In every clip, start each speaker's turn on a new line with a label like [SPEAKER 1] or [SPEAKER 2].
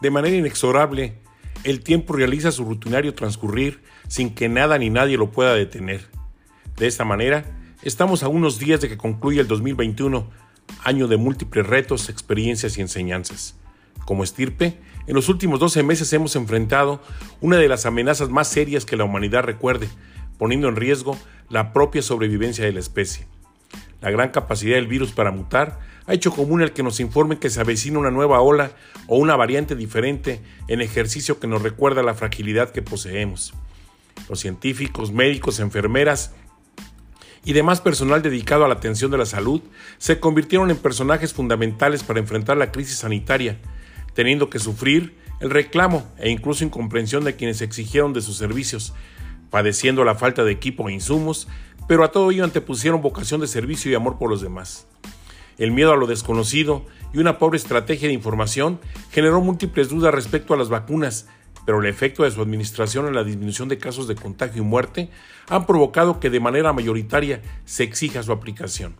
[SPEAKER 1] De manera inexorable, el tiempo realiza su rutinario transcurrir sin que nada ni nadie lo pueda detener. De esta manera, estamos a unos días de que concluya el 2021, año de múltiples retos, experiencias y enseñanzas. Como estirpe, en los últimos 12 meses hemos enfrentado una de las amenazas más serias que la humanidad recuerde, poniendo en riesgo la propia sobrevivencia de la especie. La gran capacidad del virus para mutar ha hecho común el que nos informen que se avecina una nueva ola o una variante diferente en ejercicio que nos recuerda la fragilidad que poseemos. Los científicos, médicos, enfermeras y demás personal dedicado a la atención de la salud se convirtieron en personajes fundamentales para enfrentar la crisis sanitaria, teniendo que sufrir el reclamo e incluso incomprensión de quienes exigieron de sus servicios, padeciendo la falta de equipo e insumos, pero a todo ello antepusieron vocación de servicio y amor por los demás. El miedo a lo desconocido y una pobre estrategia de información generó múltiples dudas respecto a las vacunas, pero el efecto de su administración en la disminución de casos de contagio y muerte han provocado que de manera mayoritaria se exija su aplicación.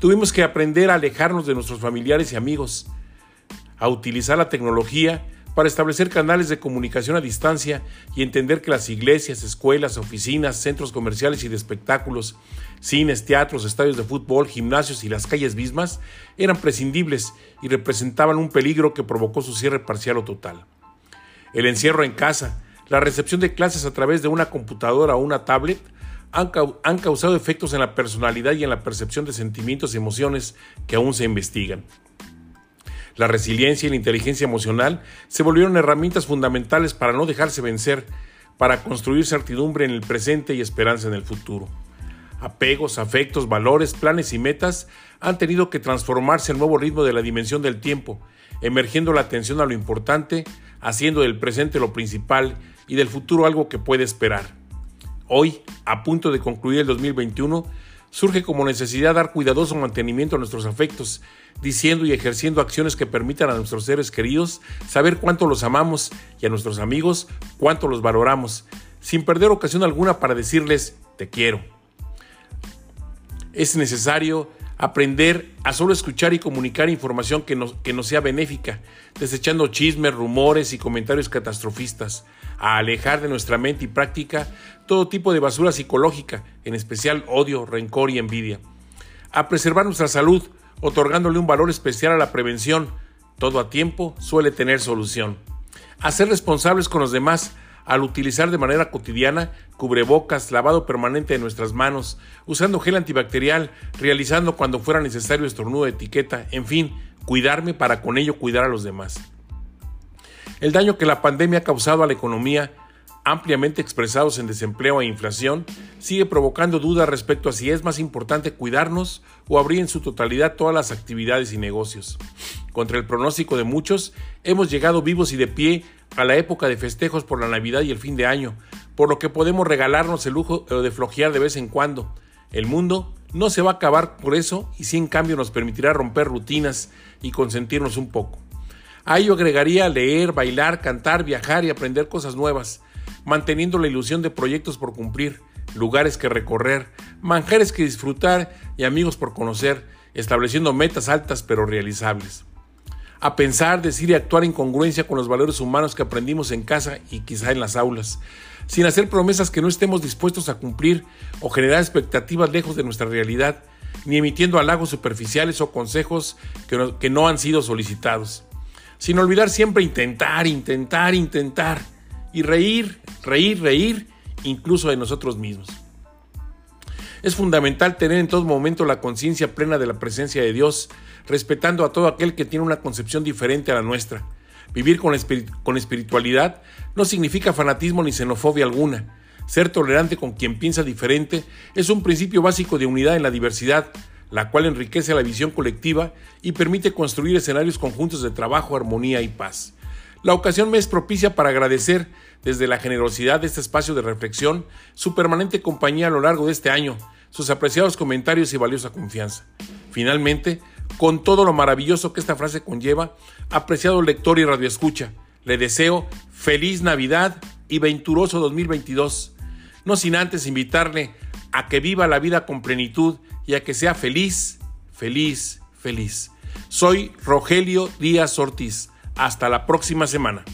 [SPEAKER 1] Tuvimos que aprender a alejarnos de nuestros familiares y amigos, a utilizar la tecnología para establecer canales de comunicación a distancia y entender que las iglesias, escuelas, oficinas, centros comerciales y de espectáculos, cines, teatros, estadios de fútbol, gimnasios y las calles mismas eran prescindibles y representaban un peligro que provocó su cierre parcial o total. El encierro en casa, la recepción de clases a través de una computadora o una tablet han, causado efectos en la personalidad y en la percepción de sentimientos y emociones que aún se investigan. La resiliencia y la inteligencia emocional se volvieron herramientas fundamentales para no dejarse vencer, para construir certidumbre en el presente y esperanza en el futuro. Apegos, afectos, valores, planes y metas han tenido que transformarse al nuevo ritmo de la dimensión del tiempo, emergiendo la atención a lo importante, haciendo del presente lo principal y del futuro algo que puede esperar. Hoy, a punto de concluir el 2021, surge como necesidad dar cuidadoso mantenimiento a nuestros afectos, diciendo y ejerciendo acciones que permitan a nuestros seres queridos saber cuánto los amamos y a nuestros amigos cuánto los valoramos, sin perder ocasión alguna para decirles te quiero. Es necesario aprender a solo escuchar y comunicar información que no, que sea benéfica, desechando chismes, rumores y comentarios catastrofistas, a alejar de nuestra mente y práctica todo tipo de basura psicológica, en especial odio, rencor y envidia, a preservar nuestra salud, otorgándole un valor especial a la prevención, todo a tiempo suele tener solución, a ser responsables con los demás, al utilizar de manera cotidiana cubrebocas, lavado permanente de nuestras manos, usando gel antibacterial, realizando cuando fuera necesario estornudo de etiqueta, en fin, cuidarme para con ello cuidar a los demás. El daño que la pandemia ha causado a la economía, ampliamente expresados en desempleo e inflación, sigue provocando dudas respecto a si es más importante cuidarnos o abrir en su totalidad todas las actividades y negocios. Contra el pronóstico de muchos, hemos llegado vivos y de pie a la época de festejos por la Navidad y el fin de año, por lo que podemos regalarnos el lujo de flojear de vez en cuando. El mundo no se va a acabar por eso y sí en cambio nos permitirá romper rutinas y consentirnos un poco. A ello agregaría leer, bailar, cantar, viajar y aprender cosas nuevas, manteniendo la ilusión de proyectos por cumplir, lugares que recorrer, manjares que disfrutar y amigos por conocer, estableciendo metas altas pero realizables. A pensar, decir y actuar en congruencia con los valores humanos que aprendimos en casa y quizá en las aulas, sin hacer promesas que no estemos dispuestos a cumplir o generar expectativas lejos de nuestra realidad, ni emitiendo halagos superficiales o consejos que no han sido solicitados, sin olvidar siempre intentar, intentar, intentar, y reír, reír, reír, incluso de nosotros mismos. Es fundamental tener en todo momento la conciencia plena de la presencia de Dios, respetando a todo aquel que tiene una concepción diferente a la nuestra. Vivir con, con espiritualidad no significa fanatismo ni xenofobia alguna. Ser tolerante con quien piensa diferente es un principio básico de unidad en la diversidad, la cual enriquece la visión colectiva y permite construir escenarios conjuntos de trabajo, armonía y paz. La ocasión me es propicia para agradecer desde la generosidad de este espacio de reflexión su permanente compañía a lo largo de este año, sus apreciados comentarios y valiosa confianza. Finalmente, con todo lo maravilloso que esta frase conlleva, apreciado lector y radioescucha, le deseo feliz Navidad y venturoso 2022, no sin antes invitarle a que viva la vida con plenitud y a que sea feliz, feliz, feliz. Soy Rogelio Díaz Ortiz Hasta la próxima semana.